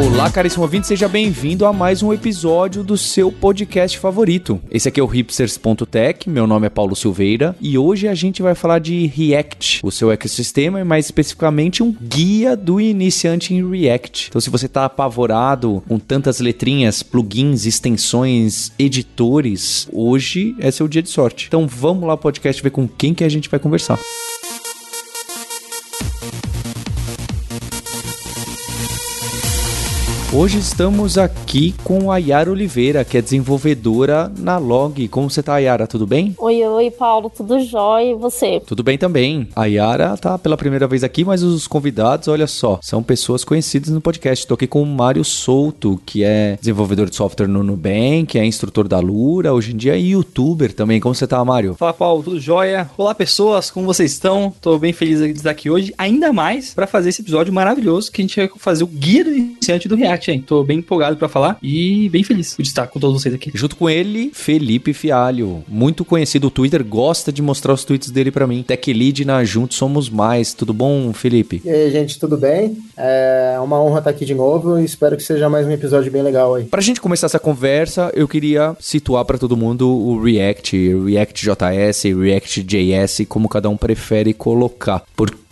Olá, caríssimo ouvinte, seja bem-vindo a mais um episódio do seu podcast favorito. Esse aqui é o hipsters.tech, meu nome é Paulo Silveira e hoje a gente vai falar de React, o seu ecossistema e mais especificamente um guia do iniciante em React. Então, se você está apavorado com tantas letrinhas, plugins, extensões, editores, hoje é seu dia de sorte. Então, vamos lá, podcast, ver com quem que a gente vai conversar. Hoje estamos aqui com a Yara Oliveira, que é desenvolvedora na Log. Como você tá, Yara? Tudo bem? Oi, oi, Paulo, tudo jóia e você? Tudo bem também. A Yara tá pela primeira vez aqui, mas os convidados, olha só, são pessoas conhecidas no podcast. Tô aqui com o Mário Souto, que é desenvolvedor de software no Nubank, é instrutor da Lura, hoje em dia é youtuber também. Como você tá, Mário? Fala, Paulo, tudo jóia? Olá, pessoas, como vocês estão? Tô bem feliz de estar aqui hoje, ainda mais para fazer esse episódio maravilhoso que a gente vai fazer o guia do iniciante do React chat, hein? Tô bem empolgado para falar e bem feliz de estar com todos vocês aqui. Junto com ele, Felipe Fialho, muito conhecido o Twitter, gosta de mostrar os tweets dele para mim. Tech Lead na Juntos Somos Mais. Tudo bom, Felipe? E aí, gente, tudo bem? É uma honra estar aqui de novo e espero que seja mais um episódio bem legal aí. Pra gente começar essa conversa, eu queria situar para todo mundo o React, React JS, React JS, como cada um prefere colocar. Porque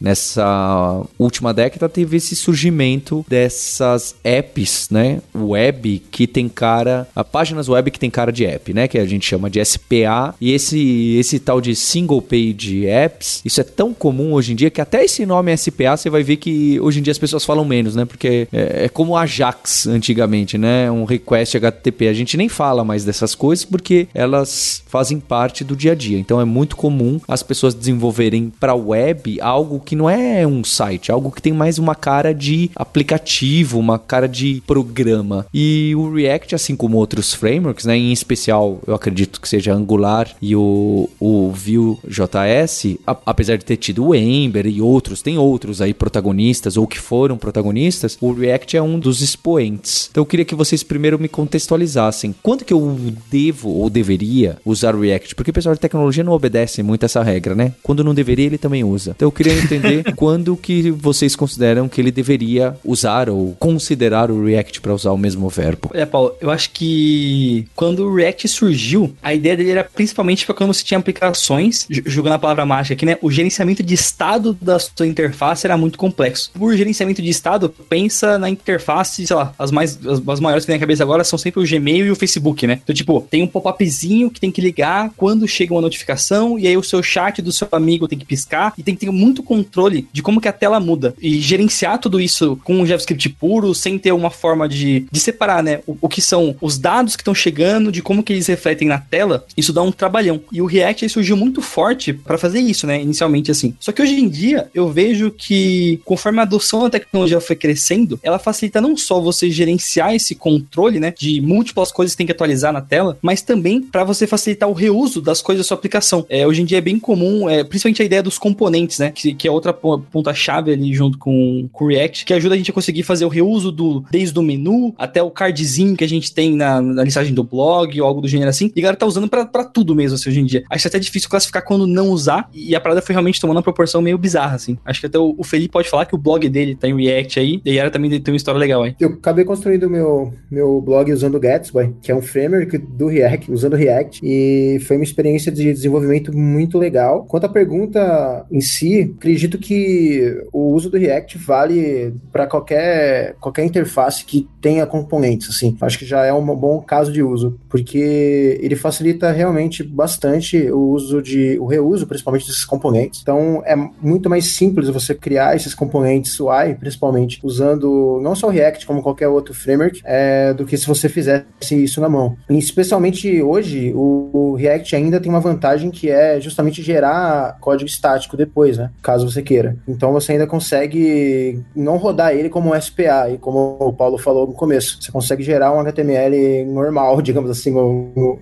nessa última década teve esse surgimento dessas apps, né, web que tem cara, a páginas web que tem cara de app, né, que a gente chama de SPA, e esse esse tal de single page apps, isso é tão comum hoje em dia que até esse nome SPA você vai ver que hoje em dia as pessoas falam menos, né, porque é, é como Ajax antigamente, né, um request HTTP, a gente nem fala mais dessas coisas porque elas fazem parte do dia a dia. Então é muito comum as pessoas desenvolverem para web algo que não é um site, algo que tem mais uma cara de aplicativo, uma cara de programa. E o React, assim como outros frameworks, né, em especial eu acredito que seja Angular e o, o Vue.js, apesar de ter tido o Ember e outros, tem outros aí protagonistas ou que foram protagonistas, o React é um dos expoentes. Então eu queria que vocês primeiro me contextualizassem. Quando que eu devo ou deveria usar o React? Porque o pessoal de tecnologia não obedece muito essa regra, né? Quando não deveria, ele também usa. Então eu queria entender quando que vocês consideram que ele deveria usar ou considerar o React para usar o mesmo verbo? Olha, Paulo, eu acho que quando o React surgiu, a ideia dele era principalmente para quando você tinha aplicações, jogando a palavra mágica aqui, né? O gerenciamento de estado da sua interface era muito complexo. Por gerenciamento de estado, pensa na interface, sei lá, as mais as, as maiores que tem na cabeça agora são sempre o Gmail e o Facebook, né? Então, tipo, tem um pop-upzinho que tem que ligar quando chega uma notificação e aí o seu chat do seu amigo tem que piscar e tem que ter muito controle de como que a tela muda e gerenciar tudo isso com um JavaScript puro, sem ter uma forma de, de separar, né, o, o que são os dados que estão chegando, de como que eles refletem na tela, isso dá um trabalhão. E o React surgiu muito forte para fazer isso, né, inicialmente assim. Só que hoje em dia eu vejo que conforme a adoção da tecnologia foi crescendo, ela facilita não só você gerenciar esse controle, né, de múltiplas coisas que tem que atualizar na tela, mas também para você facilitar o reuso das coisas da sua aplicação. É, hoje em dia é bem comum, é, principalmente a ideia dos componentes, né, que, que é outra ponta-chave ali junto com o React, que ajuda a gente a conseguir fazer o reuso do desde o menu até o cardzinho que a gente tem na, na listagem do blog ou algo do gênero assim. E a galera tá usando pra tudo mesmo, assim, hoje em dia. Acho até difícil classificar quando não usar. E a parada foi realmente tomando uma proporção meio bizarra, assim. Acho que até o, o Felipe pode falar que o blog dele tá em React aí. E a Yara também tem uma história legal aí. Eu acabei construindo meu, meu blog usando o Gatsby, que é um framework do React, usando React. E foi uma experiência de desenvolvimento muito legal. Quanto à pergunta em si, acredito que o uso do React vale para qualquer, qualquer interface que tenha componentes, assim. Acho que já é um bom caso de uso, porque ele facilita realmente bastante o uso de o reuso, principalmente desses componentes. Então é muito mais simples você criar esses componentes UI, principalmente usando não só o React como qualquer outro framework, é, do que se você fizesse isso na mão. E especialmente hoje, o, o React ainda tem uma vantagem que é justamente gerar código estático depois, né? Caso você queira. Então você ainda consegue não rodar ele como um SPA, e como o Paulo falou no começo. Você consegue gerar um HTML normal, digamos assim,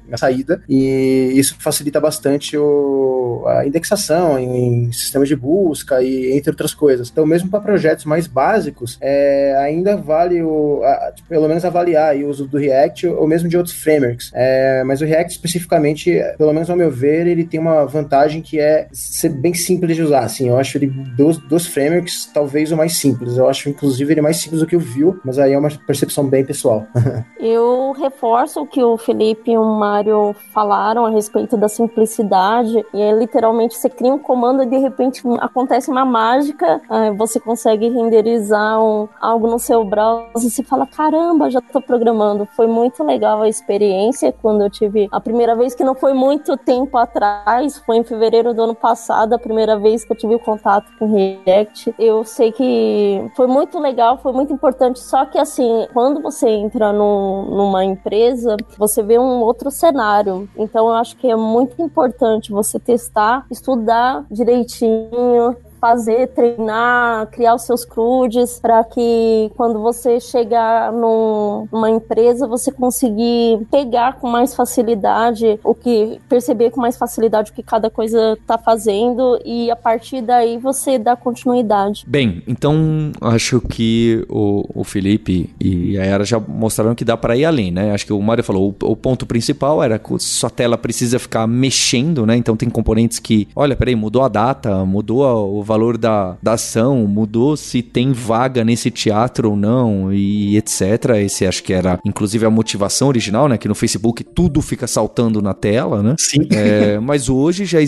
na saída, e isso facilita bastante o, a indexação em, em sistemas de busca e entre outras coisas. Então, mesmo para projetos mais básicos, é, ainda vale o, a, tipo, pelo menos avaliar o uso do React ou mesmo de outros frameworks. É, mas o React especificamente, pelo menos ao meu ver, ele tem uma vantagem que é ser bem simples de usar. Assim, eu acho ele dos, dos frameworks talvez o mais simples. Eu acho inclusive ele mais simples do que o Vue, mas aí é uma percepção bem pessoal. eu reforço o que o Felipe e o Mário falaram a respeito da simplicidade. E é literalmente você cria um comando e de repente acontece uma mágica, você consegue renderizar um, algo no seu browser e você fala: caramba, já tô programando. Foi muito legal a experiência quando eu tive a primeira vez, que não foi muito tempo atrás, foi em fevereiro do ano passado, a primeira vez que eu tive o contato com React. Eu sei que foi muito legal, foi muito importante, só que assim, quando você entra numa empresa, você vê um outro cenário. Então eu acho que é muito importante você testar, estudar direitinho, fazer, treinar, criar os seus CRUDs, para que quando você chegar num, numa empresa, você conseguir pegar com mais facilidade o que, perceber com mais facilidade o que cada coisa está fazendo e a partir daí você dá continuidade. Bem, então acho que o, o Felipe e a Yara já mostraram que dá para ir além, né? Acho que o Mário falou, o, o ponto principal era que sua tela precisa ficar mexendo, né? Então tem componentes que, olha, peraí, mudou a data, mudou o valor da, da ação, mudou se tem vaga nesse teatro ou não e etc. Esse acho que era inclusive a motivação original, né? Que no Facebook tudo fica saltando na tela, né? Sim. É, mas hoje já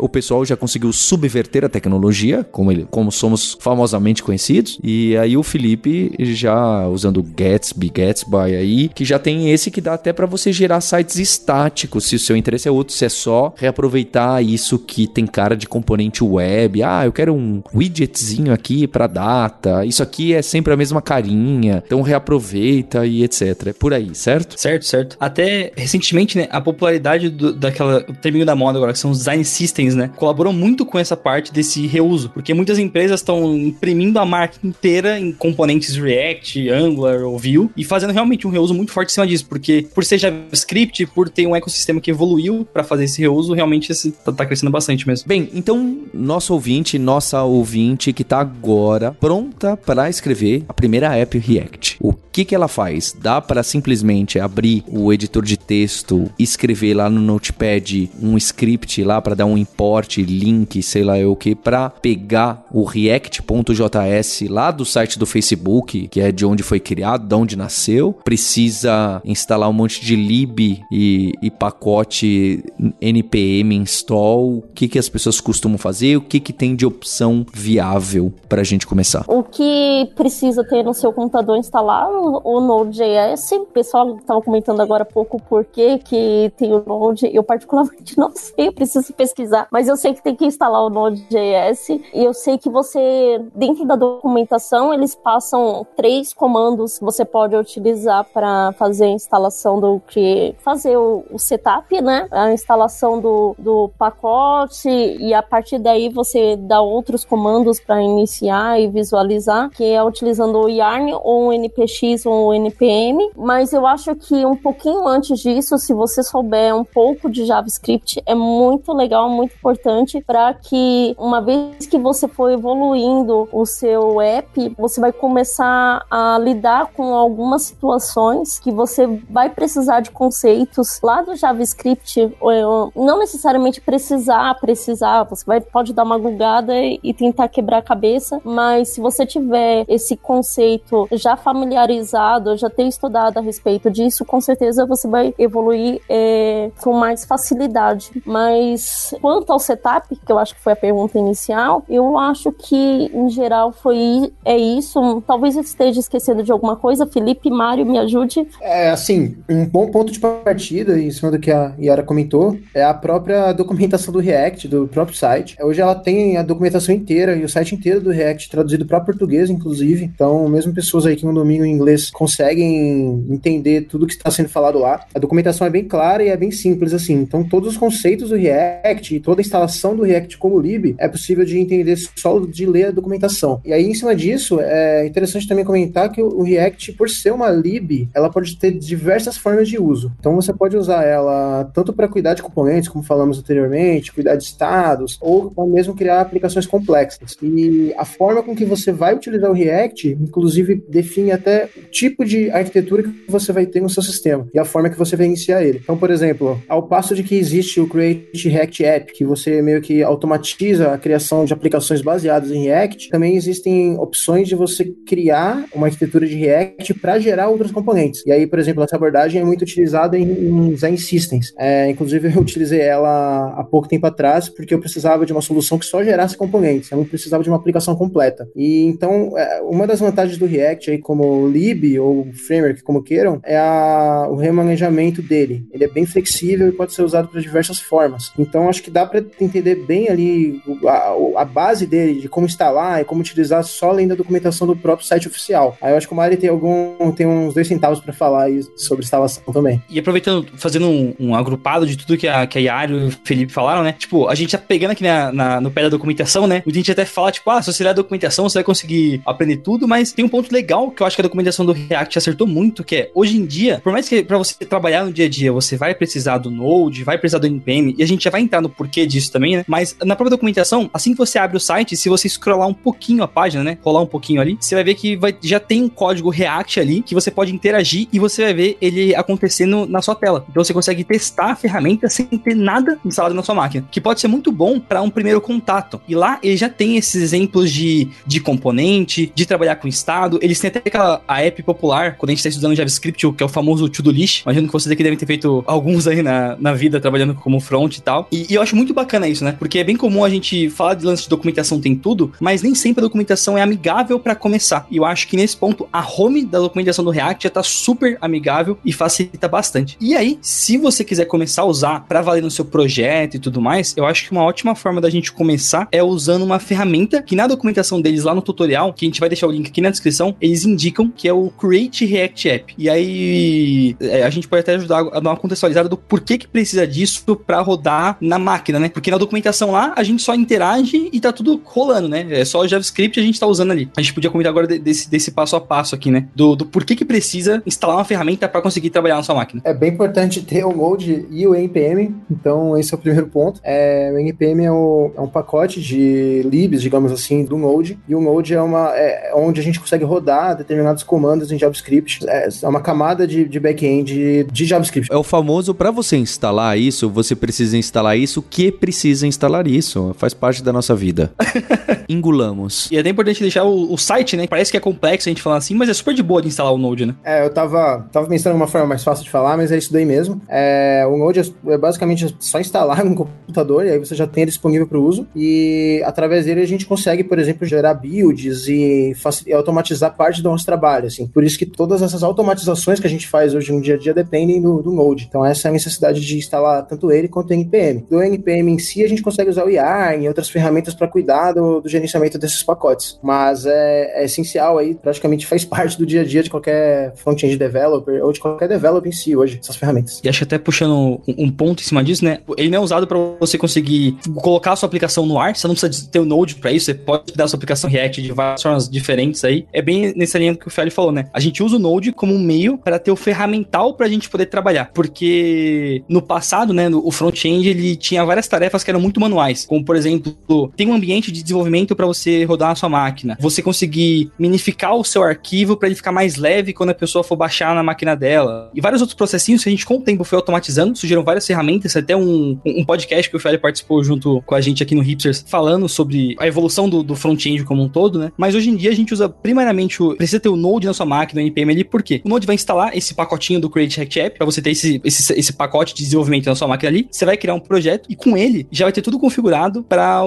o pessoal já conseguiu subverter a tecnologia, como, ele, como somos famosamente conhecidos. E aí o Felipe já usando Gatsby, Gatsby aí, que já tem esse que dá até para você gerar sites estáticos, se o seu interesse é outro, se é só reaproveitar isso que tem cara de componente web. Ah, eu quero quero um widgetzinho aqui para data, isso aqui é sempre a mesma carinha, então reaproveita e etc. É por aí, certo? Certo, certo. Até recentemente, né, a popularidade do, daquela termino da moda agora, que são os design systems, né, colaborou muito com essa parte desse reuso, porque muitas empresas estão imprimindo a marca inteira em componentes React, Angular ou Vue e fazendo realmente um reuso muito forte em cima disso, porque por ser JavaScript, por ter um ecossistema que evoluiu para fazer esse reuso, realmente esse tá, tá crescendo bastante mesmo. Bem, então nosso ouvinte, nosso nossa ouvinte que está agora pronta para escrever a primeira app React. O que, que ela faz? Dá para simplesmente abrir o editor de texto, escrever lá no Notepad um script lá para dar um import, link, sei lá o que, para pegar o React.js lá do site do Facebook, que é de onde foi criado, de onde nasceu. Precisa instalar um monte de lib e, e pacote npm install. O que, que as pessoas costumam fazer? O que, que tem de opção viável para a gente começar? O que precisa ter no seu computador instalado, o Node.js. O pessoal estava comentando agora há pouco por que, tem o Node. Eu, particularmente, não sei, eu preciso pesquisar. Mas eu sei que tem que instalar o Node.js. E eu sei que você, dentro da documentação, eles passam três comandos que você pode utilizar para fazer a instalação do que fazer o, o, setup, né? A instalação do, do pacote e a partir daí você dá outros comandos para iniciar e visualizar, que é utilizando o Yarn ou o NPX ou o NPM. Mas eu acho que um pouquinho antes disso, se você souber um pouco de JavaScript, é muito legal, muito importante para que uma vez que você for evoluindo o seu app, você vai começar a lidar com algumas situações que você vai precisar de conceitos lá do JavaScript, não necessariamente precisar, precisar, você vai, pode dar uma googada e tentar quebrar a cabeça, mas se você tiver esse conceito já familiarizado, já ter estudado a respeito disso, com certeza você vai evoluir é, com mais facilidade. Mas quanto ao setup, que eu acho que foi a pergunta inicial, eu acho que em geral foi é isso. Talvez eu esteja esquecendo de alguma coisa. Felipe, Mário, me ajude. É assim, um bom ponto de partida em cima do que a Yara comentou é a própria documentação do React, do próprio site. Hoje ela tem a documentação documentação inteira e o site inteiro do React traduzido para português, inclusive. Então, mesmo pessoas aí que não dominam inglês conseguem entender tudo que está sendo falado lá. A documentação é bem clara e é bem simples assim. Então, todos os conceitos do React e toda a instalação do React como lib é possível de entender só de ler a documentação. E aí, em cima disso, é interessante também comentar que o React, por ser uma lib, ela pode ter diversas formas de uso. Então, você pode usar ela tanto para cuidar de componentes, como falamos anteriormente, cuidar de estados, ou mesmo criar aplicações complexas. E a forma com que você vai utilizar o React, inclusive, define até o tipo de arquitetura que você vai ter no seu sistema e a forma que você vai iniciar ele. Então, por exemplo, ao passo de que existe o Create React App, que você meio que automatiza a criação de aplicações baseadas em React, também existem opções de você criar uma arquitetura de React para gerar outros componentes. E aí, por exemplo, essa abordagem é muito utilizada em, em Zen Systems. É, inclusive, eu utilizei ela há pouco tempo atrás porque eu precisava de uma solução que só gerasse componentes. Eu não precisava de uma aplicação completa. E então, é, uma das vantagens do React aí como lib ou framework, como queiram, é a, o remanejamento dele. Ele é bem flexível e pode ser usado para diversas formas. Então, acho que dá para entender bem ali a, a, base dele, de como instalar e como utilizar só além da documentação do próprio site oficial. Aí eu acho que o Mari tem algum tem uns dois centavos para falar sobre instalação também. E aproveitando, fazendo um, um, agrupado de tudo que a, que a Yari e o Felipe falaram, né? Tipo, a gente tá pegando aqui na, na, no pé da documentação, né? A gente até fala, tipo, ah, se você ler a documentação, você vai conseguir aprender tudo, mas tem um ponto legal que eu acho que a documentação do React acertou muito, que é, hoje em dia, por mais que para você trabalhar no dia a dia, você vai precisar do Node, vai precisar do NPM, e a gente já vai entrar no porquê disso também, né? Mas na própria documentação, assim que você abre o site, se você scrollar um pouquinho a página, né? Rolar um pouquinho ali, você vai ver que vai, já tem um código React ali que você pode interagir e você vai ver ele acontecendo na sua tela. Então você consegue testar a ferramenta sem ter nada instalado na sua máquina, que pode ser muito bom para um primeiro contato. E lá ele já tem esses exemplos de, de componente, de trabalhar com estado. Eles têm até aquela a app popular, quando a gente está estudando JavaScript, que é o famoso to-do list. Imagino que vocês aqui devem ter feito alguns aí na, na vida trabalhando como front e tal. E, e eu acho muito bacana isso, né? Porque é bem comum a gente falar de lance de documentação tem tudo, mas nem sempre a documentação é amigável para começar. E eu acho que nesse ponto a home da documentação do React já tá super amigável e facilita bastante. E aí, se você quiser começar a usar para valer no seu projeto e tudo mais, eu acho que uma ótima forma da gente começar é usando uma ferramenta que na documentação deles lá no tutorial, que a gente vai deixar o link aqui na descrição, eles indicam que é o Create React App. E aí é, a gente pode até ajudar a dar uma contextualizada do porquê que precisa disso para rodar na máquina, né? Porque na documentação lá a gente só interage e tá tudo rolando, né? É só o JavaScript a gente tá usando ali. A gente podia comentar agora desse, desse passo a passo aqui, né? Do, do porquê que precisa instalar uma ferramenta para conseguir trabalhar na sua máquina. É bem importante ter o Node e o NPM, então esse é o primeiro ponto. É, o NPM é, o, é um pacote de libs, digamos assim, do Node, e o Node é uma é onde a gente consegue rodar determinados comandos em JavaScript. É, é uma camada de, de back-end de JavaScript. É o famoso, para você instalar isso, você precisa instalar isso, que precisa instalar isso. Faz parte da nossa vida. Engulamos. E é até importante deixar o, o, site, né? Parece que é complexo a gente falar assim, mas é super de boa de instalar o Node, né? É, eu tava, tava pensando em uma forma mais fácil de falar, mas é isso daí mesmo. É, o Node é, é basicamente só instalar no computador e aí você já tem ele disponível para o uso. E através dele a gente consegue, por exemplo, gerar builds e, e, automatizar parte do nosso trabalho. Assim. Por isso que todas essas automatizações que a gente faz hoje no dia a dia dependem do, do Node. Então essa é a necessidade de instalar tanto ele quanto o NPM. Do NPM em si, a gente consegue usar o IAR e outras ferramentas para cuidar do, do, gerenciamento desses pacotes. Mas é, é, essencial aí, praticamente faz parte do dia a dia de qualquer front-end developer ou de qualquer developer em si hoje, essas ferramentas. E acho até puxando um, um ponto em cima disso, né? Ele não é usado para você conseguir colocar a sua aplicação no ar, você não precisa ter o Node para isso, você pode dar sua aplicação React de várias formas diferentes aí. É bem nessa linha que o Feli falou, né? A gente usa o Node como um meio para ter o ferramental para a gente poder trabalhar, porque no passado, né, o front-end ele tinha várias tarefas que eram muito manuais, como por exemplo, tem um ambiente de desenvolvimento para você rodar na sua máquina, você conseguir minificar o seu arquivo para ele ficar mais leve quando a pessoa for baixar na máquina dela, e vários outros processinhos que a gente com o tempo foi automatizando, surgiram várias ferramentas, até um, um podcast que o Feli participou junto com a gente aqui no Hipsters, falando sobre a evolução do, do front-end como um todo, né? Mas hoje em dia a gente usa primariamente o. Precisa ter o Node na sua máquina, o NPM ali, por quê? O Node vai instalar esse pacotinho do Create React App, para você ter esse, esse, esse pacote de desenvolvimento na sua máquina ali. Você vai criar um projeto e com ele já vai ter tudo configurado para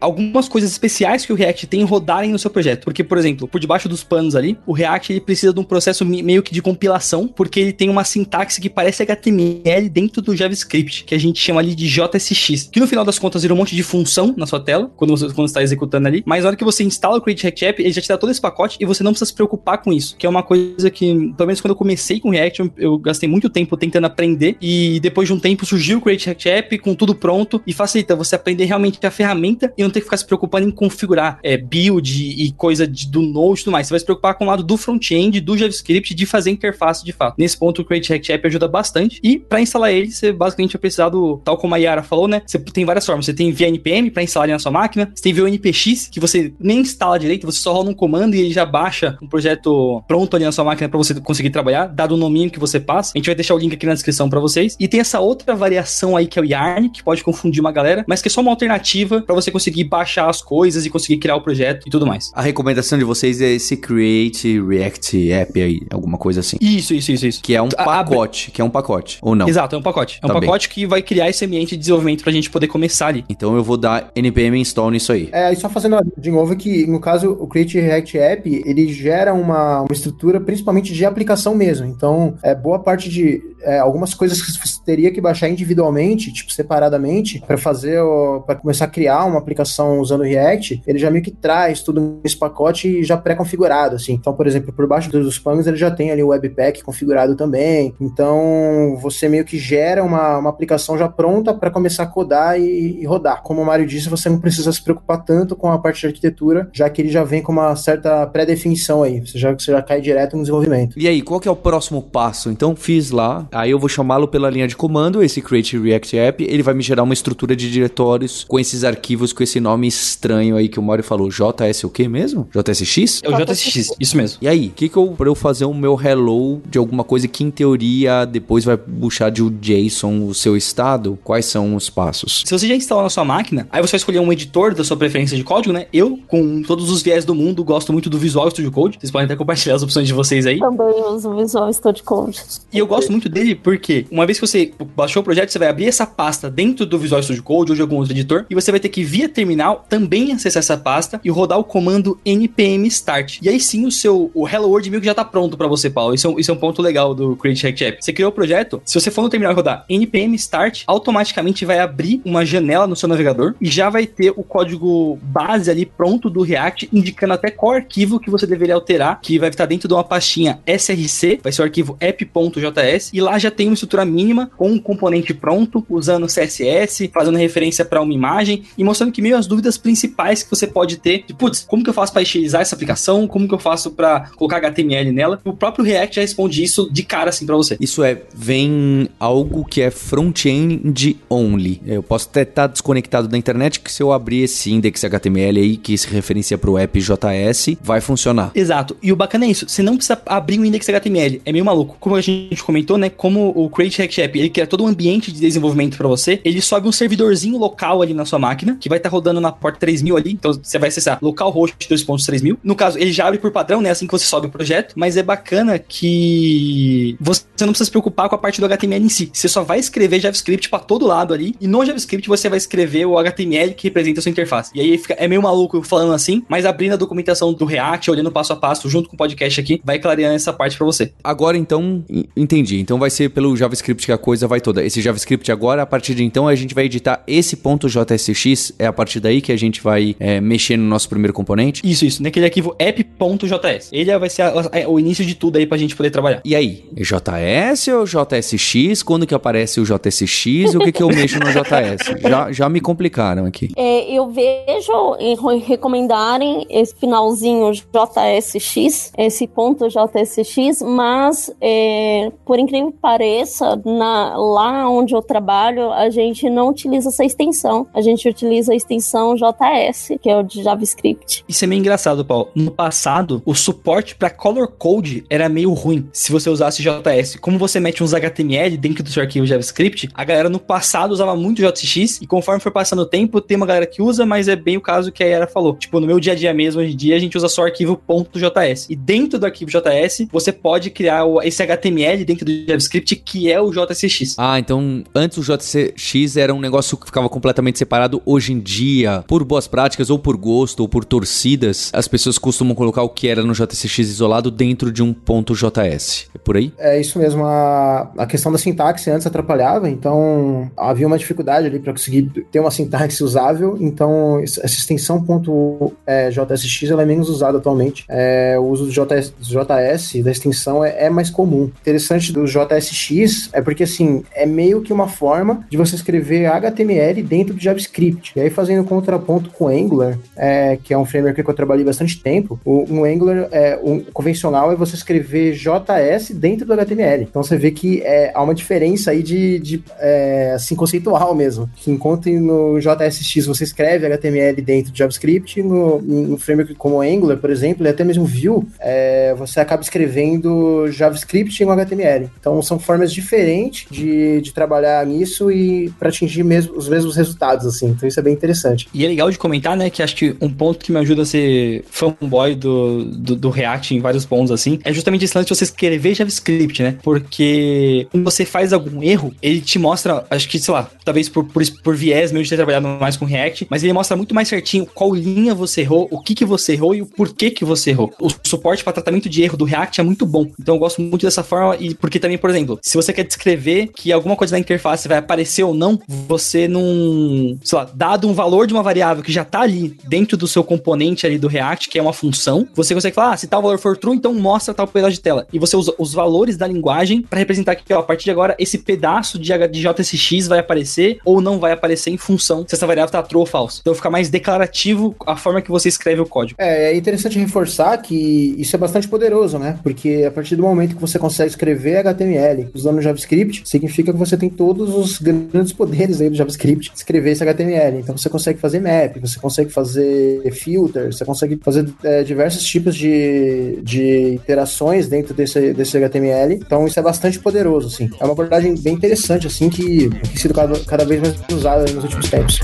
algumas coisas especiais que o React tem rodarem no seu projeto. Porque, por exemplo, por debaixo dos panos ali, o React ele precisa de um processo meio que de compilação, porque ele tem uma sintaxe que parece HTML dentro do JavaScript, que a gente chama ali de JSX, que no final das contas vira um monte de função na sua tela, quando você quando está executando ali. Mas na hora que você instala o Create React App, ele já te dá todo esse pacote e você não precisa se preocupar com isso. Que é uma coisa que, pelo menos quando eu comecei com React, eu, gastei muito tempo tentando aprender. E depois de um tempo surgiu o Create App com tudo pronto e facilita você aprender realmente a ferramenta e não ter que ficar se preocupando em configurar é, build e coisa de, do Node e tudo mais. Você vai se preocupar com o lado do front-end, do JavaScript, de fazer interface de fato. Nesse ponto, o Create React App ajuda bastante. E para instalar ele, você basicamente vai precisar do, tal como a Yara falou, né? Você tem várias formas. Você tem via NPM para instalar na sua máquina, você tem via NPX, que você nem instala direito, você só rola um comando e ele já baixa um projeto pronto ali na sua máquina para você conseguir trabalhar, dado o nominho que você passa. A gente vai deixar o link aqui na descrição para vocês. E tem essa outra variação aí que é o Yarn, que pode confundir uma galera, mas que é só uma alternativa para você conseguir baixar as coisas e conseguir criar o projeto e tudo mais. A recomendação de vocês é esse Create React App aí, alguma coisa assim. Isso, isso, isso, isso. Que é um pacote, que é um pacote, ou não? Exato, é um pacote. É um Tá pacote que vai criar esse ambiente de desenvolvimento pra gente poder começar ali. Então eu vou dar npm install nisso aí. É, e só fazendo de novo que, no caso, o Create React App, ele gera uma, uma estrutura principalmente de aplicação mesmo. Então, é boa parte de é, algumas coisas que você teria que baixar individualmente, tipo, separadamente, para fazer, para começar a criar uma aplicação usando React, ele já meio que traz tudo nesse pacote já pré-configurado, assim. Então, por exemplo, por baixo dos panos ele já tem ali o Webpack configurado também. Então, você meio que gera uma, uma aplicação já pronta para começar a codar e, e rodar. Como o Mário disse, você não precisa se preocupar tanto com a parte de arquitetura, já que ele já vem com uma certa pré-definição aí. Você já, você já cai direto no desenvolvimento. E aí, qual que é o próximo passo? Então, fiz lá, aí eu vou chamá-lo pela linha de comando, esse Create React App, ele vai me gerar uma estrutura de diretórios com esses arquivos, com esse nome estranho aí que o Mário falou, JS o quê mesmo? JSX? É o JSX, isso mesmo. E aí, o que que eu, pra eu fazer o meu hello de alguma coisa que em teoria depois vai puxar de um JSON o seu estado, quais são os passos? Se você já instalou na sua máquina, aí você vai escolher um editor da sua preferência de código, né? Eu, com todos os viés do mundo, gosto muito do Visual Studio Code. Vocês podem até compartilhar as opções de vocês aí. Também uso o Visual Studio Code. E eu gosto muito dele porque, uma vez que você baixou o projeto, você vai abrir essa pasta dentro do Visual Studio Code ou de algum outro editor, e você vai ter que, via terminal, também acessar essa pasta e rodar o comando npm start. E aí sim o seu o Hello World meio que já tá pronto para você, Paulo. Isso é, um, isso é um ponto legal do Create React App. Você criou o projeto, se você for no terminal e rodar npm start, automaticamente vai abrir uma janela no seu navegador e já vai ter o código base ali pronto do React, indicando até qual arquivo que você deveria alterar, que vai estar dentro de uma pastinha src, vai ser o arquivo app.js, e lá já tem uma estrutura mínima com um componente pronto, usando CSS, fazendo referência para uma imagem e mostrando que meio as dúvidas principais que você pode ter, de putz, como que eu faço para estilizar essa aplicação, como que eu faço para colocar HTML nela. O próprio React já responde isso de cara assim para você. Isso é, vem algo que é front-end only. Eu posso até estar desconectado da internet, que se eu abrir esse index HTML aí, que se referencia para o app JS, vai funcionar. Exato. E o bacana é isso, você não precisa abrir um index HTML, é meio maluco. Como a gente comentou, né, como o Create React App, ele cria todo um ambiente de desenvolvimento para você, ele sobe um servidorzinho local ali na sua máquina, que vai estar rodando na porta 3000 ali, então você vai acessar localhost 2.3000. No caso, ele já abre por padrão, né, assim que você sobe o projeto, mas é bacana que você não precisa se preocupar com a parte do HTML em si. Você só vai escrever JavaScript para todo lado ali, e no JavaScript você vai escrever o HTML que representa a sua interface. E aí fica, é meio maluco falando assim, mas abrindo a documentação do React, olhando passo a passo, junto com o podcast aqui, vai clareando essa parte para você. Agora então, en- entendi. Então vai ser pelo JavaScript que a coisa vai toda. Esse JavaScript agora, a partir de então, a gente vai editar esse ponto .jsx, é a partir daí que a gente vai é, mexer no nosso primeiro componente. Isso, isso, naquele arquivo app.js. Ele vai ser a- a- o início de tudo aí pra gente poder trabalhar. E aí, é JS ou JSX? Quando que aparece o JSX? O que que eu mexo no JS? Já, já me complicaram aqui. É, eu vejo em re- recomendarem esse finalzinho JSX, esse ponto JSX, mas é, por incrível pareça, na- lá onde eu trabalho, a gente não utiliza essa extensão. A gente utiliza a extensão JS, que é o de JavaScript. Isso é meio engraçado, Paulo. No passado, o suporte pra color code era meio ruim se você usasse JS. Como você mete uns HTML dentro do seu arquivo JavaScript, a galera no passado usava muito JSX e conforme for passando o tempo, tem uma galera que usa, mas é bem o caso que a Yara falou. Tipo, no meu dia a dia mesmo, hoje em dia, a gente usa só arquivo .js. E dentro do arquivo JS, você pode criar esse HTML dentro do JavaScript que é o JSX. JSX. Ah, então antes o JSX era um negócio que ficava completamente separado. Hoje em dia, por boas práticas, ou por gosto, ou por torcidas, as pessoas costumam colocar o que era no JSX isolado dentro de um ponto JS. É por aí? É isso mesmo. A, a questão da sintaxe antes atrapalhava, então havia uma dificuldade ali para conseguir ter uma sintaxe usável. Então, essa extensão ponto, é, JSX ela é menos usada atualmente. É, o uso do JS, JS da extensão é, é mais comum. Interessante do JSX é porque assim é meio que uma forma de você escrever HTML dentro do JavaScript. E aí fazendo contraponto com Angular, é, que é um framework que eu trabalhei bastante tempo, o, um Angular é um convencional é você escrever JS dentro do HTML. Então você vê que é, há uma diferença aí de, de é, assim conceitual mesmo. Que enquanto no JSX você escreve HTML dentro do JavaScript, no, no framework como Angular, por exemplo, e até mesmo Vue, é, você acaba escrevendo JavaScript em HTML. Então são formas diferentes de, de trabalhar nisso e para atingir mesmo, os mesmos resultados, assim. Então isso é bem interessante. E é legal de comentar, né, que acho que um ponto que me ajuda a ser fanboy do, do, do React em vários pontos, assim, é justamente esse lance de você escrever JavaScript, né? Porque quando você faz algum erro, ele te mostra, acho que, sei lá, talvez por, por, por viés mesmo de ter trabalhado mais com React, mas ele mostra muito mais certinho qual linha você errou, o que que você errou e o porquê que você errou. O suporte para tratamento de erro do React é muito bom. Então eu gosto muito dessa forma e porque também, por exemplo, se você quer descrever que alguma coisa na interface vai aparecer ou não, você não, sei lá, dado um valor de uma variável que já tá ali dentro do seu componente ali do React, que é uma função, você consegue falar, ah, se tal valor for true, então mostra tal pedaço de tela. E você usa os valores da linguagem para representar que, ó, a partir de agora, esse pedaço de, de JSX vai aparecer ou não vai aparecer em função se essa variável tá true ou falso. Então fica mais declarativo a forma que você escreve o código. É, é interessante reforçar que isso é bastante poderoso, né? Porque a partir do momento que você consegue escrever HTML usando JavaScript, significa que você tem todos os grandes poderes aí do JavaScript escrever esse HTML. Então você consegue fazer map, você consegue fazer filter, você consegue fazer é, diversos tipos de, de interações dentro desse, desse HTML. Então isso é bastante poderoso, assim. É uma abordagem bem interessante, assim, que tem sido cada, cada vez mais usada nos últimos tempos.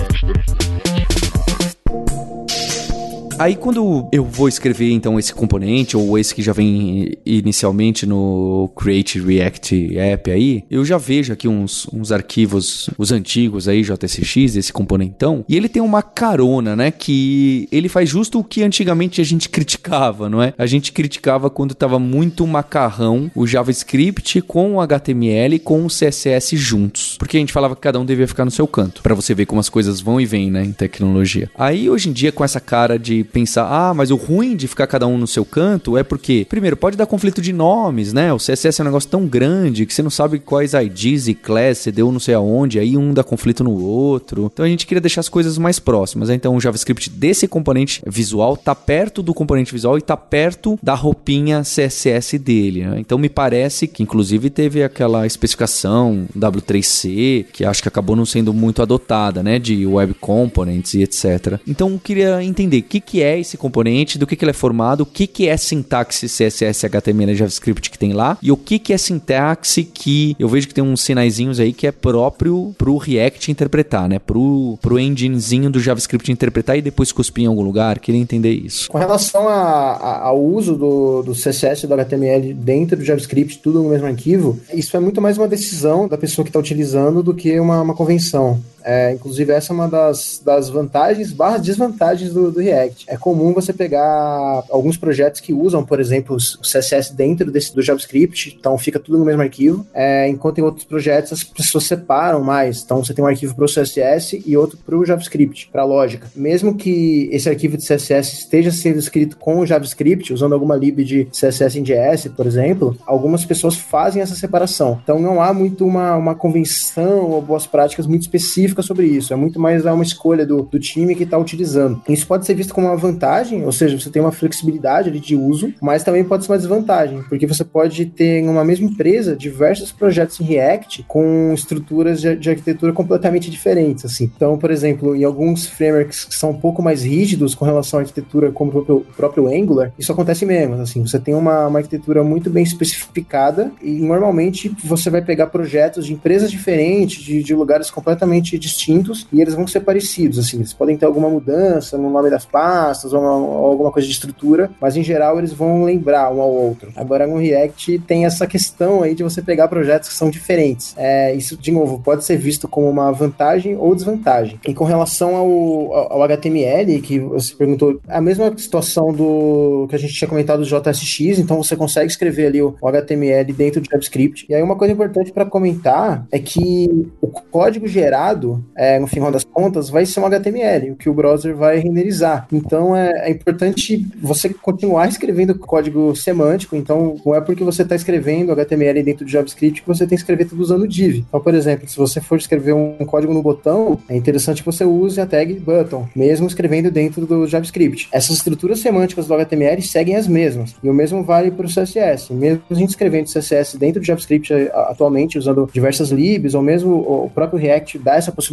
Aí quando eu vou escrever então esse componente ou esse que já vem inicialmente no Create React App aí, eu já vejo aqui uns, uns arquivos, os antigos aí, JSX, esse componentão, e ele tem uma carona, né, que ele faz justo o que antigamente a gente criticava, não é? A gente criticava quando tava muito macarrão o JavaScript com o HTML e com o CSS juntos, porque a gente falava que cada um devia ficar no seu canto, para você ver como as coisas vão e vêm, né, em tecnologia. Aí hoje em dia com essa cara de pensar, ah, mas o ruim de ficar cada um no seu canto é porque, primeiro, pode dar conflito de nomes, né? O CSS é um negócio tão grande que você não sabe quais IDs e class você deu não sei aonde, aí um dá conflito no outro. Então a gente queria deixar as coisas mais próximas. Né? Então o JavaScript desse componente visual tá perto do componente visual e tá perto da roupinha CSS dele. Né? Então me parece que, inclusive, teve aquela especificação W3C que acho que acabou não sendo muito adotada, né? De Web Components e etc. Então eu queria entender o que, que é esse componente, do que, que ele é formado, o que, que é sintaxe CSS, HTML e JavaScript que tem lá, e o que, que é sintaxe que eu vejo que tem uns sinaizinhos aí que é próprio pro React interpretar, né? Pro, pro enginezinho do JavaScript interpretar e depois cuspir em algum lugar. Queria entender isso. Com relação a, a, ao uso do, do CSS e do HTML dentro do JavaScript, tudo no mesmo arquivo, isso é muito mais uma decisão da pessoa que está utilizando do que uma, uma convenção. É, inclusive, essa é uma das, das vantagens barra desvantagens do, do, React. É comum você pegar alguns projetos que usam, por exemplo, o CSS dentro desse, do JavaScript, então fica tudo no mesmo arquivo, é, enquanto em outros projetos as pessoas separam mais. Então você tem um arquivo para o CSS e outro para o JavaScript, para a lógica. Mesmo que esse arquivo de CSS esteja sendo escrito com o JavaScript, usando alguma lib de CSS em JS, por exemplo, algumas pessoas fazem essa separação. Então não há muito uma, uma convenção ou boas práticas muito específicas específica sobre isso, é muito mais uma escolha do, do time que está utilizando. Isso pode ser visto como uma vantagem, ou seja, você tem uma flexibilidade ali de uso, mas também pode ser uma desvantagem, porque você pode ter em uma mesma empresa diversos projetos em React com estruturas de, de arquitetura completamente diferentes, assim. Então, por exemplo, em alguns frameworks que são um pouco mais rígidos com relação à arquitetura como o próprio, próprio Angular, isso acontece mesmo, assim, você tem uma, uma arquitetura muito bem especificada e normalmente você vai pegar projetos de empresas diferentes, de, de lugares completamente distintos e eles vão ser parecidos, assim, eles podem ter alguma mudança no nome das pastas ou, uma, ou, alguma coisa de estrutura, mas em geral eles vão lembrar um ao outro. Agora no React tem essa questão aí de você pegar projetos que são diferentes. É, isso, de novo, pode ser visto como uma vantagem ou desvantagem. E com relação ao, ao HTML, que você perguntou, a mesma situação do que a gente tinha comentado do JSX, então você consegue escrever ali o, o HTML dentro do JavaScript. E aí uma coisa importante para comentar é que o código gerado, é, no final das contas, vai ser um HTML, o que o browser vai renderizar. Então é, é importante você continuar escrevendo código semântico, então não é porque você está escrevendo HTML dentro do JavaScript que você tem que escrever tudo usando div. Então, por exemplo, se você for escrever um código no botão, é interessante que você use a tag button, mesmo escrevendo dentro do JavaScript. Essas estruturas semânticas do HTML seguem as mesmas, e o mesmo vale para o CSS. Mesmo a gente escrevendo CSS dentro do JavaScript atualmente, usando diversas libs, ou mesmo o próprio React dá essa possibilidade,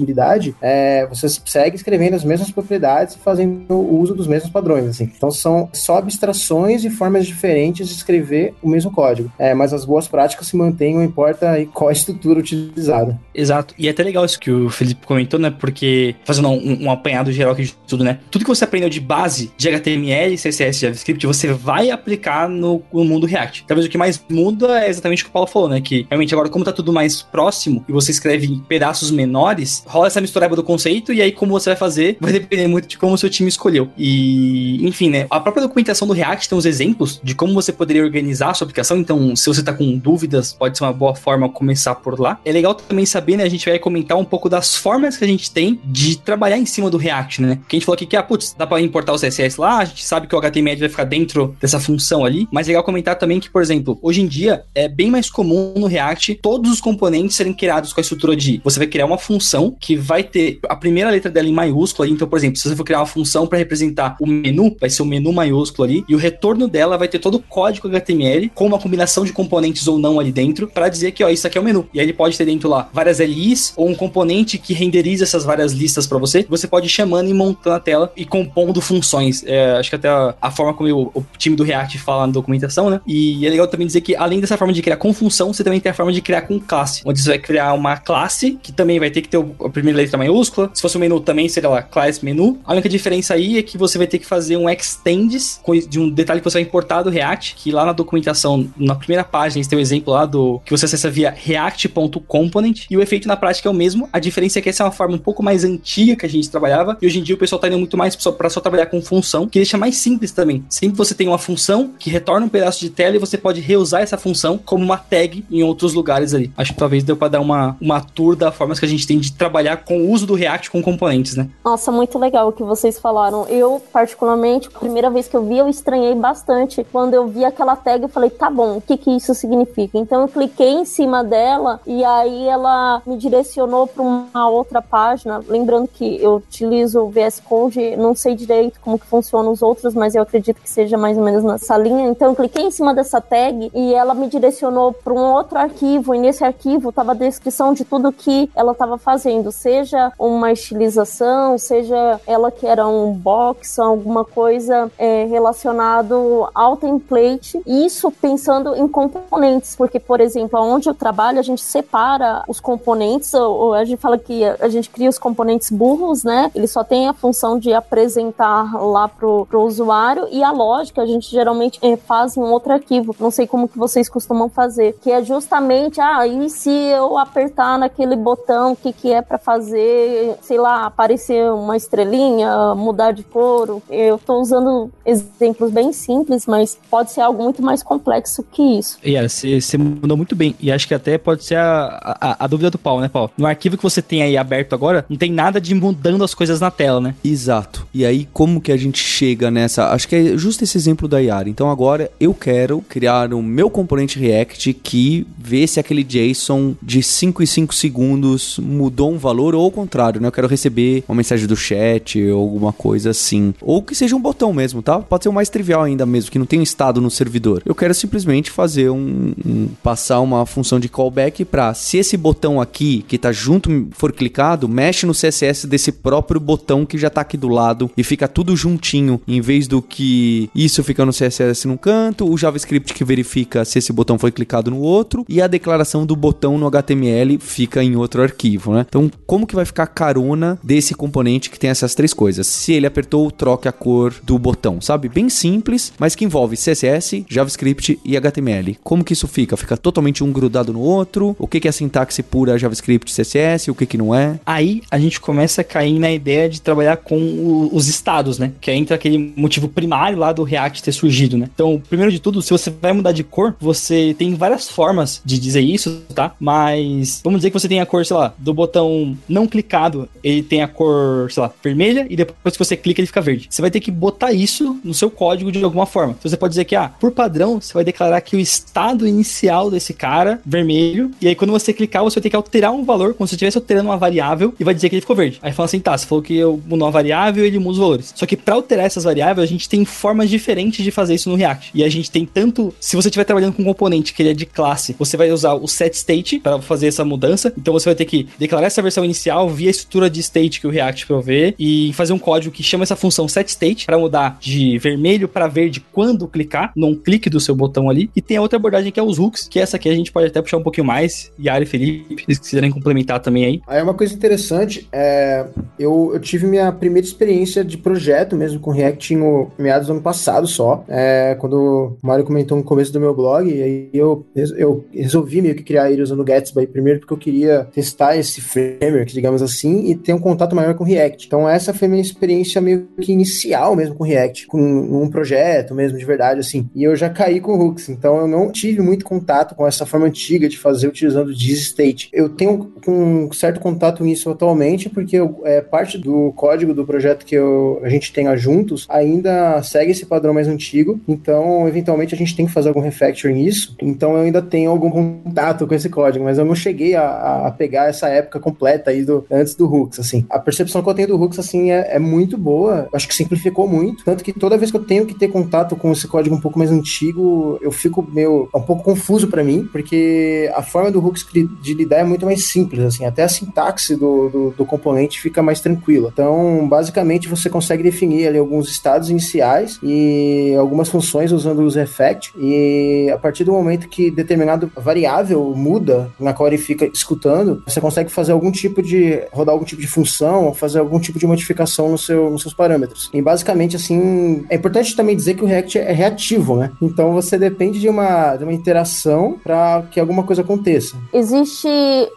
é, você segue escrevendo as mesmas propriedades e fazendo uso dos mesmos padrões. Assim. Então, são só abstrações e formas diferentes de escrever o mesmo código. É, mas as boas práticas se mantêm, não importa qual a estrutura utilizada. Exato. E é até legal isso que o Felipe comentou, né? Porque, fazendo um, um apanhado geral aqui de tudo, né? Tudo que você aprendeu de base de HTML, CSS JavaScript, você vai aplicar no, no mundo React. Talvez o que mais muda é exatamente o que o Paulo falou, né? Que realmente agora, como tá tudo mais próximo e você escreve em pedaços menores, rola essa mistureba do conceito e aí como você vai fazer vai depender muito de como o seu time escolheu. E, enfim, né? A própria documentação do React tem uns exemplos de como você poderia organizar a sua aplicação. Então, se você tá com dúvidas, pode ser uma boa forma começar por lá. É legal também saber, né? A gente vai comentar um pouco das formas que a gente tem de trabalhar em cima do React, né? Porque a gente falou aqui que, ah, putz, dá pra importar o CSS lá, a gente sabe que o HTML vai ficar dentro dessa função ali, mas é legal comentar também que, por exemplo, hoje em dia é bem mais comum no React todos os componentes serem criados com a estrutura de você vai criar uma função que vai ter a primeira letra dela em maiúsculo ali, então, por exemplo, se você for criar uma função para representar o menu, vai ser o menu maiúsculo ali, e o retorno dela vai ter todo o código HTML com uma combinação de componentes ou não ali dentro para dizer que, ó, isso aqui é o menu. E aí ele pode ter dentro lá várias LIs ou um componente que renderiza essas várias listas para você. Você pode ir chamando e montando a tela e compondo funções. É, acho que até a, a forma como o, o, time do React fala na documentação, né? E é legal também dizer que além dessa forma de criar com função, você também tem a forma de criar com classe, onde você vai criar uma classe que também vai ter que ter a primeira letra maiúscula. Se fosse um menu também seria lá class menu. A única diferença aí é que você vai ter que fazer um extends de um detalhe que você vai importar do React, que lá na documentação, na primeira página, tem um exemplo lá do que você acessa via react.component e o efeito na prática é o mesmo. A diferença é que essa é uma forma um pouco mais antiga que a gente trabalhava e hoje em dia o pessoal tá indo muito mais para só trabalhar com função, que deixa mais simples também. Sempre você tem uma função que retorna um pedaço de tela e você pode reusar essa função como uma tag em outros lugares ali. Acho que talvez deu para dar uma, uma tour da formas que a gente tem de trabalhar com o uso do React com componentes, né? Nossa, muito legal o que vocês falaram. Eu, particularmente, a primeira vez que eu vi, eu estranhei bastante. Quando eu vi aquela tag, eu falei, tá bom, o que que isso significa? Então eu cliquei em cima dela e aí ela me direcionou para uma outra página. Lembrando que eu utilizo o VS Code, não sei direito como que funciona os outros, mas eu acredito que seja mais ou menos nessa linha. Então eu cliquei em cima dessa tag e ela me direcionou para um outro arquivo e nesse arquivo tava a descrição de tudo que ela estava fazendo, seja uma estilização, seja ela que era um box, alguma coisa é, relacionado ao template. Isso pensando em componentes, porque por exemplo, onde eu trabalho a gente separa os componentes, ou, a gente fala que a gente cria os componentes burros, né? Ele só tem a função de apresentar lá pro, pro usuário e a lógica a gente geralmente é, faz um outro arquivo. Não sei como que vocês costumam fazer, que é justamente, ah, e se eu apertar naquele botão, o que que é para fazer, sei lá, aparecer uma estrelinha, mudar de cor. Eu tô usando exemplos bem simples, mas pode ser algo muito mais complexo que isso. E yeah, você mandou muito bem. E acho que até pode ser a, a, a, dúvida do Paulo, né, Paulo? No arquivo que você tem aí aberto agora, não tem nada de mudando as coisas na tela, né? Exato. E aí, como que a gente chega nessa. Acho que é justo esse exemplo da Yara. Então agora eu quero criar o meu componente React que vê se aquele JSON de 5 e 5 segundos mudou um valor ou ao contrário, né? Eu quero receber uma mensagem do chat ou alguma coisa assim. Ou que seja um botão mesmo, tá? Pode ser o mais trivial ainda mesmo, que não tem um estado no servidor. Eu quero simplesmente fazer um, um passar uma função de callback para se esse botão aqui que tá junto for clicado, mexe no CSS desse próprio botão que já tá aqui do lado e fica tudo juntinho, em vez do que isso fica no CSS num canto, o JavaScript que verifica se esse botão foi clicado no outro e a declaração do botão no HTML fica em outro arquivo, né? Então, como que vai ficar a carona desse componente que tem essas três coisas? Se ele apertou ou troque a cor do botão, sabe? Bem simples, mas que envolve CSS, JavaScript e HTML. Como que isso fica? Fica totalmente um grudado no outro? O que, que é sintaxe pura JavaScript CSS? O que, que não é? Aí a gente começa a cair na ideia de trabalhar com o, os estados, né? Que entra aquele motivo primário lá do React ter surgido, né? Então, primeiro de tudo, se você vai mudar de cor, você tem várias formas de dizer isso, tá? Mas vamos dizer que você tem a cor, sei lá, do botão não clicado, ele tem a cor, sei lá, vermelha e depois que você clica ele fica verde. Você vai ter que botar isso no seu código de alguma forma. Então você pode dizer que, ah, por padrão, você vai declarar que o estado inicial desse cara, vermelho, e aí quando você clicar, você vai ter que alterar um valor, como se estivesse alterando uma variável, e vai dizer que ele ficou verde. Aí fala assim, tá, você falou que eu mudou uma variável, ele muda os valores. Só que para alterar essas variáveis, a gente tem formas diferentes de fazer isso no React. E a gente tem tanto, se você estiver trabalhando com um componente que ele é de classe, você vai usar o set state para fazer essa mudança. Então você vai ter que declarar essa versão inicial via a estrutura de state que o React provê e fazer um código que chama essa função set state para mudar de vermelho para verde quando clicar, num clique do seu botão ali. E tem a outra abordagem que é os hooks, que essa aqui a gente pode até puxar um pouquinho mais. Yara e Felipe, se quiserem complementar também aí. Aí uma coisa interessante, é, eu, eu tive minha primeira experiência de projeto mesmo com React no meados do ano passado só, é, quando o Mário comentou no começo do meu blog, e aí eu, eu resolvi meio que criar ele usando Gatsby, primeiro porque eu queria testar esse framework, digamos assim, e ter um contato maior com React. Então essa foi minha experiência meio que inicial mesmo com React, com um projeto mesmo de verdade, assim. E eu já caí com hooks, então eu não tive muito contato com essa forma antiga de fazer utilizando o state. Eu tenho um certo contato nisso atualmente, porque eu, é, parte do código do projeto que eu, a gente tenha juntos ainda segue esse padrão mais antigo, então eventualmente a gente tem que fazer algum refactor nisso, então eu ainda tenho algum contato com esse código, mas eu não cheguei a, a pegar essa época completa aí do, antes do hooks, assim. A percepção que eu tenho do hooks, assim, é, é muito boa, acho que simplificou muito, tanto que toda vez que eu tenho que ter contato com esse código um pouco mais antigo, eu fico meio, é um pouco confuso para mim, porque a forma do hooks de lidar é muito mais simples, assim, até a sintaxe do, do, do componente fica mais tranquila. Então, basicamente, você consegue definir ali alguns estados iniciais e algumas funções usando os effect, e a partir do momento que determinada variável muda, na qual ele fica escutando, você consegue fazer algum tipo de, rodar algum tipo de função, ou fazer algum tipo de modificação no seu, nos seus parâmetros. E basicamente, assim, é importante também dizer que o React é reativo, né? Então você depende de uma, de uma interação para que alguma coisa aconteça. Existe,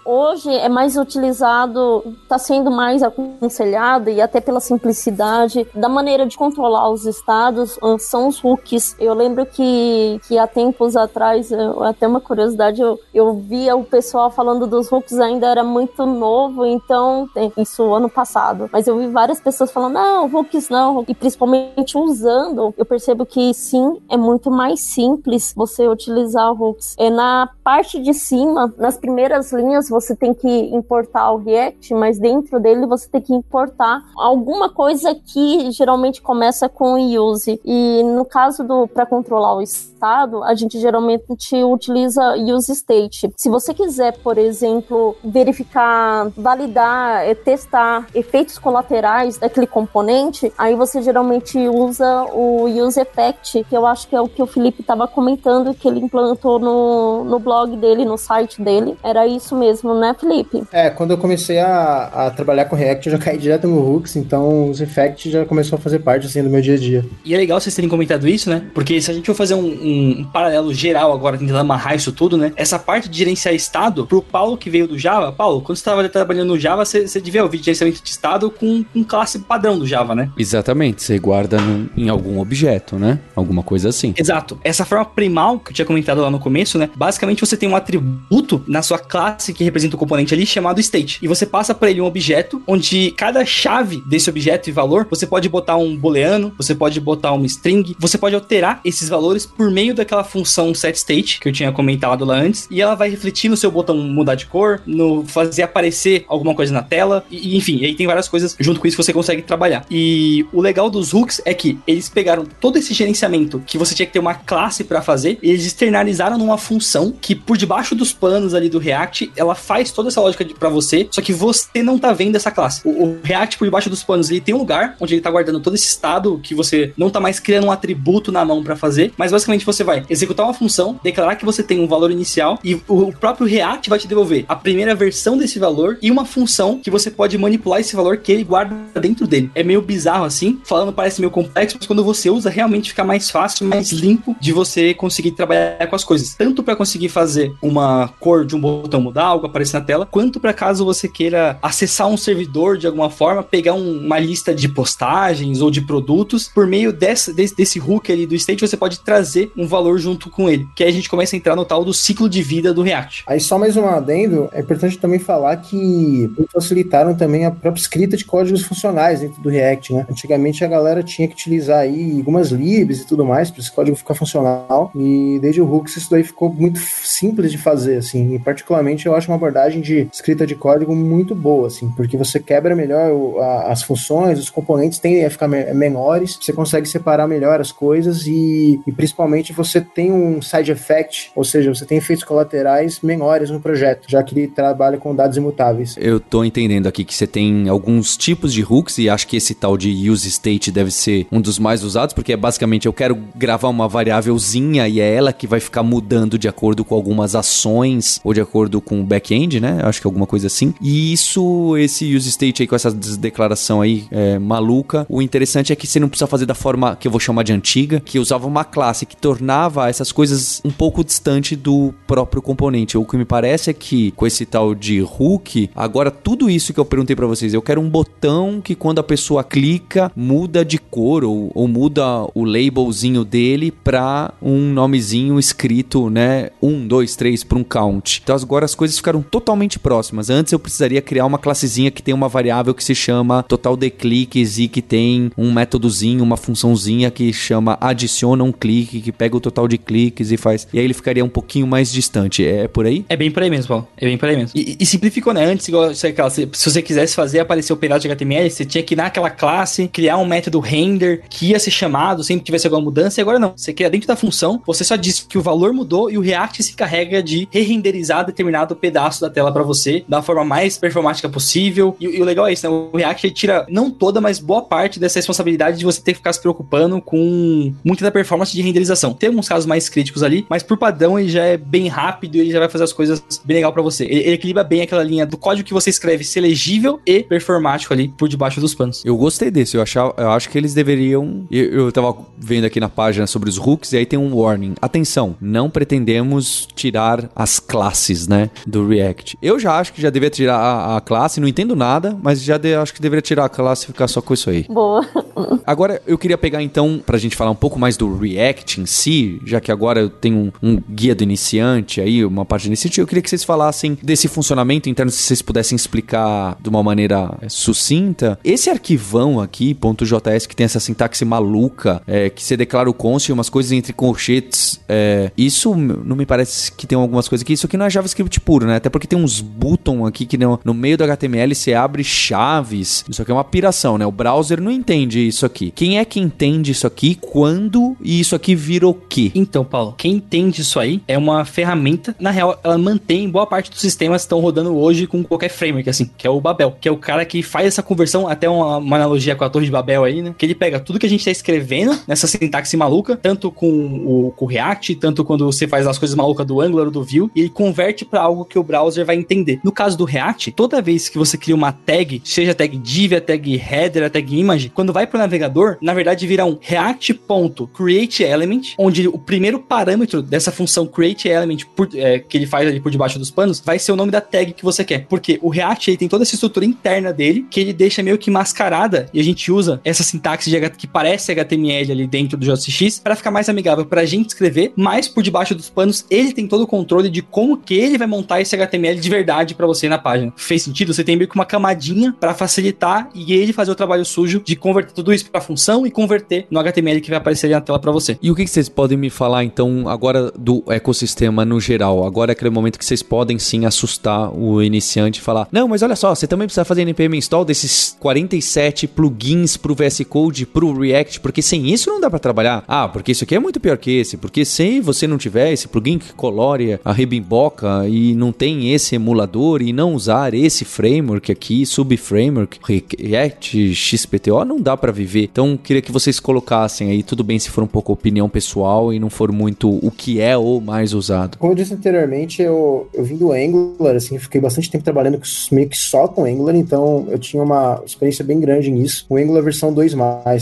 hoje é mais utilizado, está sendo mais aconselhado e até pela simplicidade da maneira de controlar os estados, são os hooks. Eu lembro que, que há tempos atrás, até uma curiosidade, eu, eu via o pessoal falando dos hooks ainda era muito novo, então, isso ano passado. Mas eu vi várias pessoas falando, não, hooks não, e principalmente usando, eu percebo que sim, é muito mais simples você utilizar hooks. É na parte de cima, nas primeiras linhas, você tem que importar o React, mas dentro dele você tem que importar alguma coisa que geralmente começa com use. E no caso do para controlar o estado, a gente geralmente utiliza use state. Se você quiser, por exemplo, verificar, validar, é, testar efeitos colaterais daquele componente, aí você geralmente usa o use effect, que eu acho que é o que o Felipe estava comentando, que ele implantou no, no blog dele, no site dele. Era isso mesmo, né, Felipe? É, quando eu comecei a, a trabalhar com React, eu já caí direto no Hooks, então os effects já começou a fazer parte, assim, do meu dia a dia. E é legal vocês terem comentado isso, né? Porque se a gente for fazer um, um, paralelo geral agora, tentando amarrar isso tudo, né? Essa parte de gerenciar estado, pro Paulo que veio do Java, Paulo, quando você estava trabalhando no Java, você, você devia ouvir gerenciamento de estado com, com classe padrão do Java, né? Exatamente, você guarda no, em algum objeto, né? Alguma coisa assim. Exato. Essa forma primal que eu tinha comentado lá no começo, né? Basicamente você tem um atributo na sua classe que representa o componente ali chamado state. E você passa para ele um objeto onde cada chave desse objeto e valor, você pode botar um booleano, você pode botar uma string, você pode alterar esses valores por meio daquela função setState que eu tinha comentado lá antes, e ela vai refletir no seu botão mudar de cor, no fazer aparecer alguma coisa na tela, e enfim, aí tem várias coisas junto com isso que você consegue trabalhar. E o legal dos hooks é que eles pegaram todo esse gerenciamento que você tinha que ter uma classe para fazer, e eles externalizaram numa função que por debaixo dos panos ali do React, ela faz toda essa lógica para você, só que você não tá vendo essa classe. O, o, React por debaixo dos panos, ele tem um lugar onde ele tá guardando todo esse estado que você não tá mais criando um atributo na mão para fazer, mas basicamente você vai executar uma função, declarar que você tem um valor inicial e o próprio React vai te devolver a primeira versão desse valor e uma função que você pode manipular esse valor que ele guarda dentro dele. É meio bizarro assim. Falando parece meio complexo, mas quando você usa, realmente fica mais fácil, mais limpo de você conseguir trabalhar com as coisas. Tanto para conseguir fazer uma cor de um botão mudar, algo aparecer na tela, quanto para caso você queira acessar um servidor de alguma forma, pegar um, uma lista de postagens ou de produtos, por meio desse, desse hook ali do state, você pode trazer um valor junto com ele. Que aí a gente começa a entrar no tal do ciclo de vida do React. Aí só mais um adendo, é importante também falar que facilitaram também a própria escrita de códigos funcionais dentro do React, né? Antigamente a galera tinha que utilizar aí algumas libs e tudo mais para esse código ficar funcional, e desde o Hooks isso daí ficou muito simples de fazer, assim, e particularmente eu acho uma abordagem de escrita de código muito boa, assim, porque você quebra melhor o, a, as funções, os componentes tendem a ficar me menores, você consegue separar melhor as coisas e, e principalmente você tem um side effect, ou seja, você tem efeitos colaterais menores no projeto, já que ele trabalha com dados imutáveis. Eu tô entendendo aqui que você tem alguns tipos de hooks e acho que esse tal de use state deve ser um dos mais usados, porque é basicamente eu quero gravar uma variávelzinha e é ela que vai ficar mudando de acordo com algumas ações ou de acordo com o back-end, né? Acho que alguma coisa assim. E isso, esse use state aí com essa declaração aí é, maluca, o interessante é que você não precisa fazer da forma que eu vou chamar de antiga, que usava uma classe que tornava essas coisas um pouco distante do próprio componente. O que me parece é que com esse tal de hook, agora tudo isso que eu perguntei para vocês, eu quero um botão que quando a pessoa clica muda de cor ou, ou muda o labelzinho dele para um nomezinho escrito, né? Um, dois, três para um count. Então agora as coisas ficaram totalmente próximas. Antes eu precisaria criar uma classezinha que tem uma variável que se chama total de cliques e que tem um métodozinho, uma funçãozinha que chama adiciona um clique, que pega o total de cliques e faz. E aí ele ficaria um pouquinho mais distante. É por aí? É bem por aí mesmo, Paulo. É bem por aí mesmo. E, e né? Antes, igual, se, você quisesse fazer aparecer o pedaço de HTML, você tinha que ir naquela classe, criar um método render que ia ser chamado sempre que tivesse alguma mudança. E agora não. Você cria dentro da função, você só diz que o valor mudou e o React se carrega de re-renderizar determinado pedaço da tela para você da forma mais performática possível. E, e, o legal é isso, né? O React tira não toda, mas boa parte dessa responsabilidade de você ter que ficar se preocupando com muita da performance de renderização. Tem alguns casos mais críticos ali, mas por padrão ele já é bem rápido e ele já vai fazer as coisas bem legal para você. Ele, ele, equilibra bem aquela linha do código que você escreve ser legível e performático ali por debaixo dos panos. Eu gostei desse, eu, achava, eu acho que eles deveriam. Eu, eu tava vendo aqui na página sobre os hooks e aí tem um warning. Atenção, não pretendemos tirar as classes, né, do React. Eu já acho que já deveria tirar a, a classe, não entendo nada, mas já de, acho que deveria tirar a classe e ficar só com isso aí. Boa. Agora eu queria pegar então pra gente falar um pouco mais do React em si, já que agora eu tenho um, um guia do iniciante aí, uma parte do iniciante, eu queria que vocês falassem desse funcionamento interno, se vocês pudessem explicar de uma maneira é, sucinta. Esse arquivão aqui, .js, que tem essa sintaxe maluca, é, que você declara o const umas coisas entre colchetes, é, isso não me parece que tem algumas coisas aqui. Isso aqui não é JavaScript puro, né? Até porque tem uns botão aqui que no, no meio do HTML você abre chaves. Isso aqui é uma piração, né? O browser não entende isso aqui. Quem é que entende isso aqui? Quando? E isso aqui vira o quê? Então, Paulo, quem entende isso aí é uma ferramenta. Na real, ela mantém boa parte dos sistemas que estão rodando hoje com qualquer framework, assim, que é o Babel, que é o cara que faz essa conversão, até uma, uma analogia com a Torre de Babel aí, né? Que ele pega tudo que a gente tá escrevendo nessa sintaxe maluca, tanto com o, com o React, tanto quando você faz as coisas malucas do Angular ou do Vue, e ele converte para algo que o browser vai entender. No caso do React, toda vez que você cria uma tag, seja tag div, a tag header, a tag image, quando vai pro navegador, na verdade vira um react.createElement, onde o primeiro parâmetro dessa função createElement é, que ele faz ali por debaixo dos panos vai ser o nome da tag que você quer. Porque o React ele tem toda essa estrutura interna dele que ele deixa meio que mascarada e a gente usa essa sintaxe de, que parece HTML ali dentro do JSX para ficar mais amigável para a gente escrever, mas por debaixo dos panos ele tem todo o controle de como que ele vai montar esse HTML de verdade para você na página. Fez sentido? Você tem meio que uma camadinha para facilitar e ele fazer o trabalho sujo de converter tudo isso para função e converter no HTML que vai aparecer ali na tela para você. E o que vocês podem me falar então agora do ecossistema no geral? Agora é aquele momento que vocês podem sim assustar o iniciante falar: "Não, mas olha só, você também precisa fazer npm install desses 47 plugins pro VS Code, pro React, porque sem isso não dá para trabalhar. Ah, porque isso aqui é muito pior que esse, porque se você não tiver esse plugin que colore a rebimboca e não tem esse emulador e não usar esse framework aqui, sub-framework, React, XPTO, não dá para viver. Então, queria que vocês colocassem aí, tudo bem se for um pouco opinião pessoal e não for muito o que é ou mais usado. Como eu disse anteriormente, eu, eu vim do Angular, assim, fiquei bastante tempo trabalhando meio que só com Angular, então eu tinha uma experiência bem grande nisso. O Angular versão 2,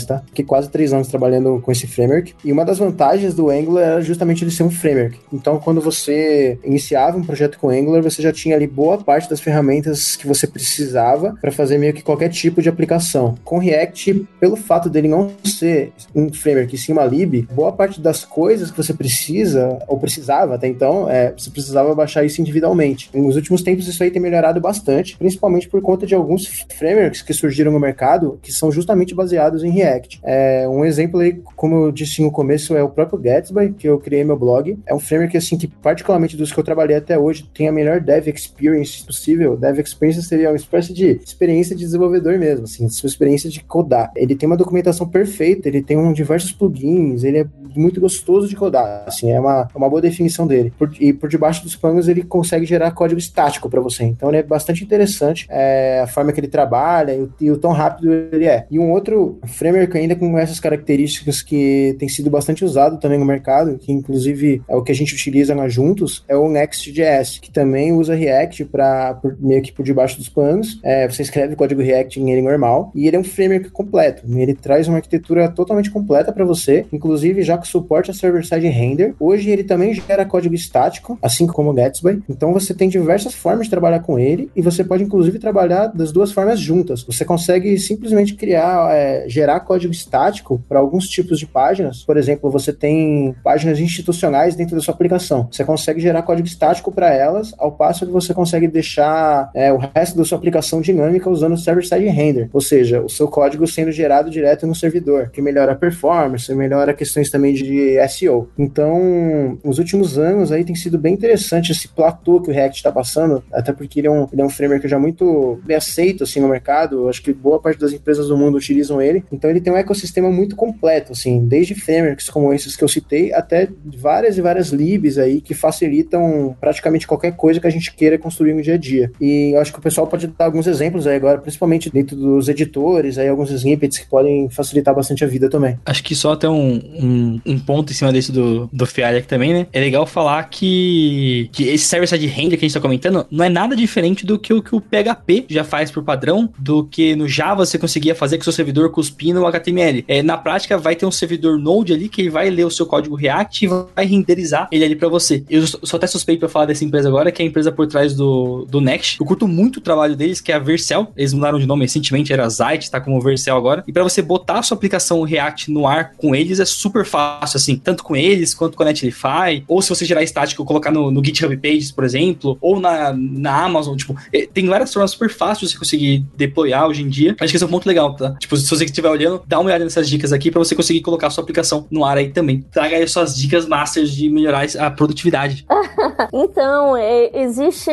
tá? Fiquei quase três anos trabalhando com esse framework. E uma das vantagens do Angular era justamente ele ser um framework. Então, quando você iniciava um projeto com Angular, você já tinha ali boa parte das ferramentas que você precisava para fazer meio que qualquer tipo de aplicação. Com React, pelo fato dele não ser um framework em cima lib, boa parte das coisas que você precisa, ou precisava até então, é, você precisava baixar isso individualmente. Nos últimos tempos, isso aí tem melhorado bastante, principalmente por conta de alguns frameworks que surgiram no mercado que são justamente baseados em React. É, um exemplo aí, como eu disse no começo, é o próprio Gatsby, que eu criei meu blog. É um framework assim que, particularmente dos que eu trabalhei até hoje, tem a melhor dev experience possível. Dev experience seria uma espécie de experiência de desenvolvedor mesmo, assim, sua experiência de codar. Ele tem uma documentação perfeita, ele tem um, diversos plugins, ele é muito gostoso de codar, assim, é uma, é uma boa definição dele. Por, e por debaixo dos panos ele consegue gerar código estático para você. Então ele é bastante interessante é, a forma que ele trabalha e o, e o tão rápido ele é. E um outro framework ainda com essas características que tem sido bastante usado também no mercado, que inclusive é o que a gente utiliza na Juntos, é o Next.js, que também usa React para meio que por debaixo dos panos. É, você escreve código React em ele normal e ele é um framework completo. Ele traz uma arquitetura totalmente completa para você, inclusive já com suporte a server-side render. Hoje ele também gera código estático, assim como o Gatsby. Então você tem diversas formas de trabalhar com ele e você pode inclusive trabalhar das duas formas juntas. Você consegue simplesmente criar, é, gerar código estático para alguns tipos de páginas. Por exemplo, você tem páginas institucionais dentro da sua aplicação. Você consegue gerar código estático para elas, ao passo que você consegue deixar é, o resto da sua aplicação dinâmica usando o server-side render. Ou seja, o seu código sendo gerado direto no servidor, que melhora a performance, melhora questões também de SEO. Então, nos últimos anos aí tem sido bem interessante esse platô que o React está passando, até porque ele é, um, ele é um framework já muito bem aceito assim no mercado. Acho que boa parte das empresas do mundo utilizam ele. Então ele tem um ecossistema muito completo, assim, desde frameworks como esses que eu citei até várias e várias libs aí que facilitam praticamente qualquer coisa que a gente queira construir no dia a dia. E eu acho que o pessoal pode dar alguns exemplos aí agora, principalmente dentro dos editores, aí alguns snippets que podem facilitar bastante a vida também. Acho que só até um, um, um ponto em cima desse do, do Fialha aqui também, né? É legal falar que, que esse server-side render que a gente tá comentando não é nada diferente do que o que o PHP já faz por padrão, do que no Java você conseguia fazer com seu servidor cuspindo o HTML. É, na prática, vai ter um servidor Node ali que ele vai ler o seu código React e vai renderizar ele ali para você. Eu sou até suspeito pra falar dessa empresa agora, que é a empresa por trás do, do Next. Eu curto muito o trabalho deles, que é a Vercel. Eles mudaram de nome recentemente, era Zite, tá como Vercel agora. E para você botar a sua aplicação React no ar com eles é super fácil, assim, tanto com eles quanto com a Netlify, ou se você gerar estático, colocar no, no GitHub Pages, por exemplo, ou na, na Amazon, tipo, é, tem várias formas super fáceis de você conseguir deployar hoje em dia. Acho que esse é um ponto legal, tá? Tipo, se você estiver olhando, dá uma olhada nessas dicas aqui para você conseguir colocar sua aplicação no ar aí também. Traga aí suas dicas masters de melhorar a produtividade. então, é, existe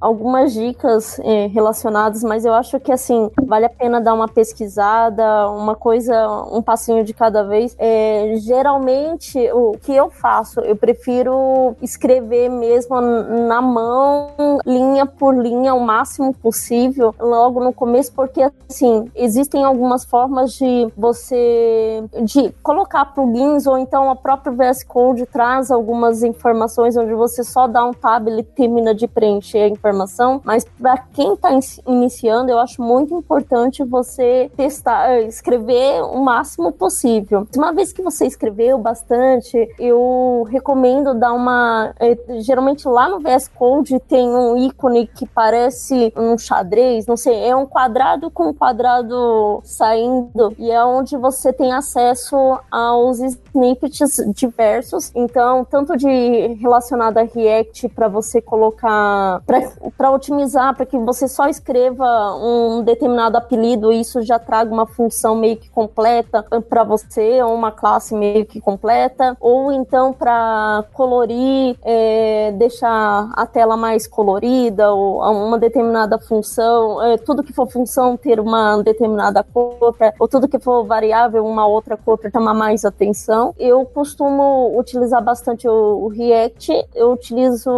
algumas dicas é, relacionadas, mas eu acho que assim, vale a pena dar uma pesquisada, uma coisa, um passinho de cada vez. É, geralmente, o que eu faço, eu prefiro escrever mesmo na mão, linha por linha, o máximo possível, logo no começo, porque assim, existem algumas formas de você de colocar plugins ou então a própria VS Code traz algumas informações onde você só dá um tab e termina de preencher a informação, mas para quem está iniciando, eu acho muito importante você testar, escrever o máximo possível. Uma vez que você escreveu bastante, eu recomendo dar uma eh, geralmente lá no VS Code tem um ícone que parece um xadrez, não sei, é um quadrado com um quadrado saindo e é onde você tem acesso aos snippets diversos. Então, tanto de relacionado a React para você colocar para otimizar, para que você só escreva um determinado apelido e isso já traga uma função meio que completa para você ou uma classe meio que completa, ou então para colorir, é, deixar a tela mais colorida ou uma determinada função, é, tudo que for função ter uma determinada cor, ou tudo que for variável uma outra cor para chamar mais atenção. Eu costumo utilizar bastante o, o React, eu utilizo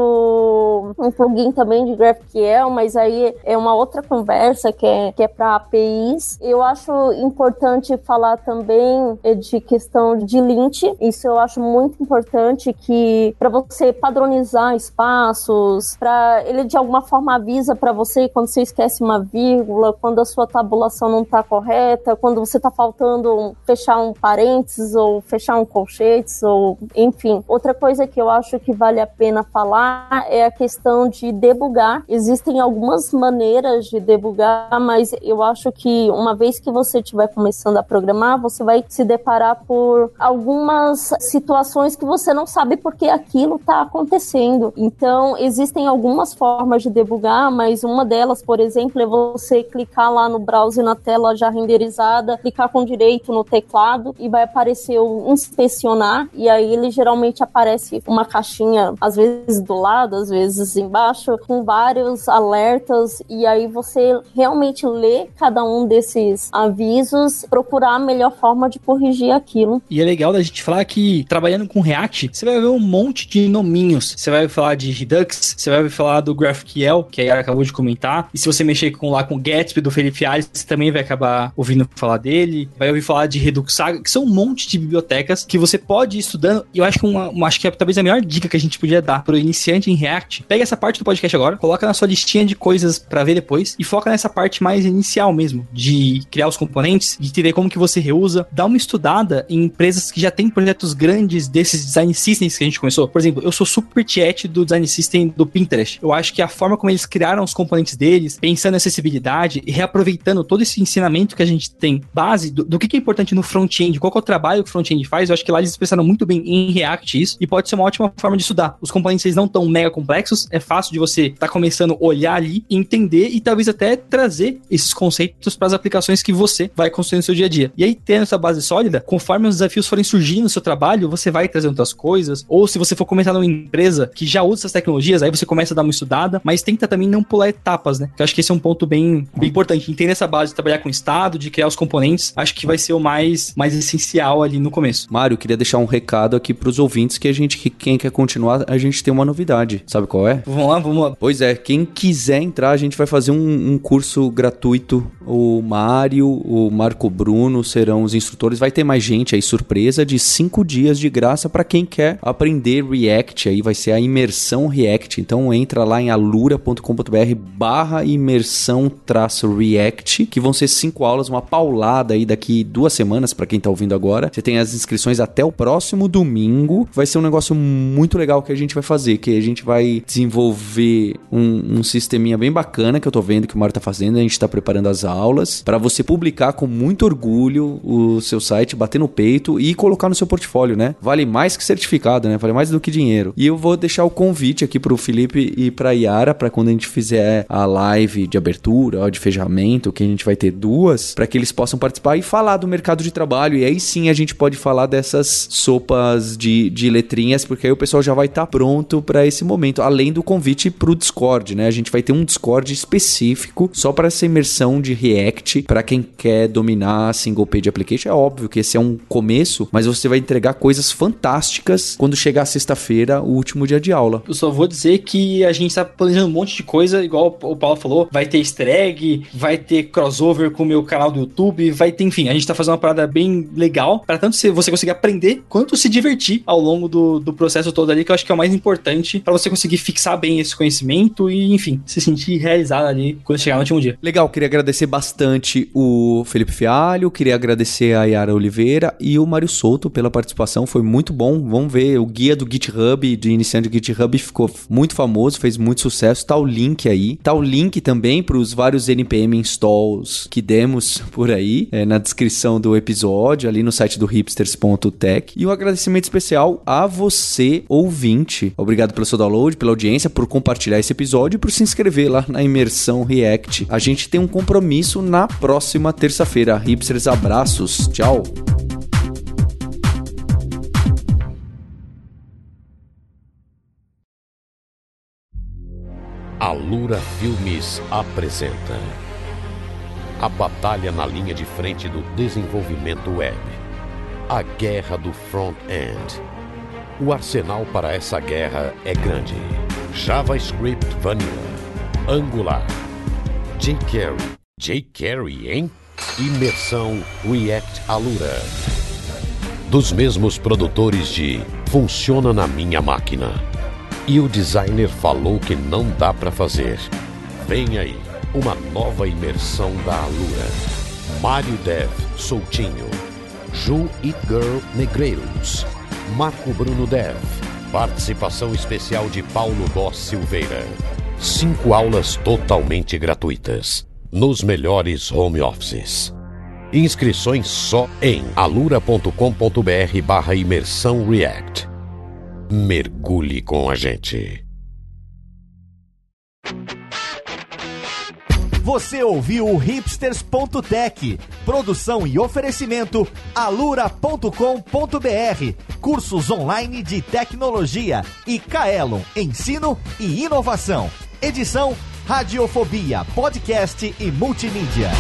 um plugin também de GraphQL, mas aí é uma outra conversa que é, que é para APIs. Eu acho importante falar também é, de questão de lint, isso eu acho muito importante que para você padronizar espaços, para ele de alguma forma avisa para você quando você esquece uma vírgula, quando a sua tabulação não está correta, quando você está faltando fechar um parênteses ou fechar um colchetes ou enfim. Outra coisa que eu acho que vale a pena falar é a questão de debugar. Existem algumas maneiras de debugar, mas eu acho que uma vez que você estiver começando a programar, você vai se deparar por algumas situações que você não sabe porque aquilo está acontecendo. Então, existem algumas formas de debugar, mas uma delas, por exemplo, é você clicar lá no browser na tela já renderizada, clicar com direito no teclado e vai aparecer o inspecionar e aí ele geralmente aparece uma caixinha às vezes do lado, às vezes embaixo, com vários alertas e aí você realmente lê cada um desses avisos, procurar a melhor forma de corrigir aquilo. E é legal da gente falar que trabalhando com React, você vai ver um monte de nominhos. Você vai falar de Redux, você vai falar do GraphQL, que a Yara acabou de comentar. E se você mexer com lá com o Gatsby do Felipe Alves, você também vai acabar ouvindo falar dele. Vai ouvir falar de Redux Saga, que são um monte de bibliotecas que você pode ir estudando. E eu acho que uma, uma acho que é talvez a melhor dica que a gente podia dar pro iniciante em React. Pega essa parte do podcast agora, coloca na sua listinha de coisas para ver depois e foca nessa parte mais inicial mesmo, de criar os componentes, de entender como que você reusa, dá uma estudada em empresas que já têm projetos grandes desses design systems que a gente começou. Por exemplo, eu sou super tiete do design system do Pinterest. Eu acho que a forma como eles criaram os componentes deles, pensando em acessibilidade e reaproveitando todo esse ensinamento que a gente tem, base do, do que, que é importante no front-end, qual é o trabalho que o front-end faz, eu acho que lá eles expressaram muito bem em React isso, e pode ser uma ótima forma de estudar. Os componentes não tão mega complexos, é fácil de você estar tá começando a olhar ali, entender e talvez até trazer esses conceitos para as aplicações que você vai construir no seu dia a dia. E aí, tendo essa base sólida, conforme os desafios forem surgindo no seu trabalho, você vai trazer outras coisas, ou se você for começar numa empresa que já usa essas tecnologias, aí você começa a dar uma estudada, mas tenta também não pular etapas, né? Que eu acho que esse é um ponto bem, bem importante. Entender essa base de trabalhar com o Estado, de criar os componentes, acho que vai ser o mais, mais essencial ali no começo. Mário, queria deixar um recado aqui para os ouvintes que a gente, que quem quer continuar, a gente tem uma novidade. Sabe qual é? Vamos lá, vamos lá. Pois é, quem quiser entrar, a gente vai fazer um, um curso gratuito. O Mário, o Marco Bruno serão os instrutores. Vai ter mais gente aí, surpresa, de cinco dias de graça para quem quer aprender React. Aí vai ser a imersão React. Então entra lá em alura.com.br barra imersão traço React, que vão ser cinco aulas, uma paulada aí daqui duas semanas para quem tá ouvindo agora. Você tem as inscrições até o próximo domingo. Vai ser um negócio muito legal que a gente vai fazer, que a gente vai desenvolver um, um sisteminha bem bacana que eu tô vendo que o Mário tá fazendo. A gente tá preparando as aulas para você publicar com muito orgulho o seu site, bater no peito e colocar no seu portfólio, né? Vale mais que certificado, né? Vale mais do que dinheiro. E eu vou deixar o convite aqui pro Felipe e pra Para quando a gente fizer a live de abertura, ó, de fechamento, que a gente vai ter duas, para que eles possam participar e falar do mercado de trabalho. E aí sim a gente pode falar dessas sopas de, de letrinhas, porque aí o pessoal já vai estar tá pronto para esse momento. Além do convite pro Discord, né? A gente vai ter um Discord específico só para essa imersão de React para quem quer dominar single page application. É óbvio que esse é um começo, mas você vai entregar coisas fantásticas quando chegar sexta-feira, o último dia de aula. Eu só vou dizer que a gente tá planejando um monte de coisa, igual o Paulo falou, vai ter easter egg, vai ter crossover com o meu canal do YouTube, vai ter, enfim, a gente tá fazendo uma parada bem legal, para tanto você conseguir aprender quanto se divertir ao longo do, do processo todo ali, que eu acho que é o mais importante para você conseguir fixar bem esse conhecimento e, enfim, se sentir realizado ali quando chegar no último dia. Legal, queria agradecer bastante o Felipe Fialho, queria agradecer a Yara Oliveira e o Mário Souto pela participação, foi muito bom. Vamos ver, o guia do GitHub, de iniciante de GitHub, ficou muito famoso, fez muito sucesso. Tá o link aí. Tá o link também para os vários NPM installs que demos por aí, é, na descrição do episódio, ali no site do hipsters.tech. E um agradecimento especial a você, ouvinte. Obrigado pelo seu download, pela audiência, por compartilhar esse episódio e por se inscrever lá na imersão React. A gente tem um compromisso na próxima terça-feira. Hipsters, abraços. Tchau. A Lura Filmes apresenta A Batalha na linha de frente do desenvolvimento web. A Guerra do Front-End. O arsenal para essa guerra é grande. JavaScript Vanilla, Angular, jQuery. jQuery, hein? Imersão React Alura. Dos mesmos produtores de Funciona na minha máquina. E o designer falou que não dá para fazer. Vem aí, uma nova imersão da Alura. Mário Dev Soutinho, Ju It Girl Negreiros, Marco Bruno Dev, participação especial de Paulo Boss Silveira. Cinco aulas totalmente gratuitas, nos melhores home offices. Inscrições só em alura.com.br barra imersão React. Mergulhe com a gente. Você ouviu o hipsters.tech, produção e oferecimento alura.com.br, cursos online de tecnologia e Kaelon, ensino e inovação. Edição Radiofobia, podcast e multimídia.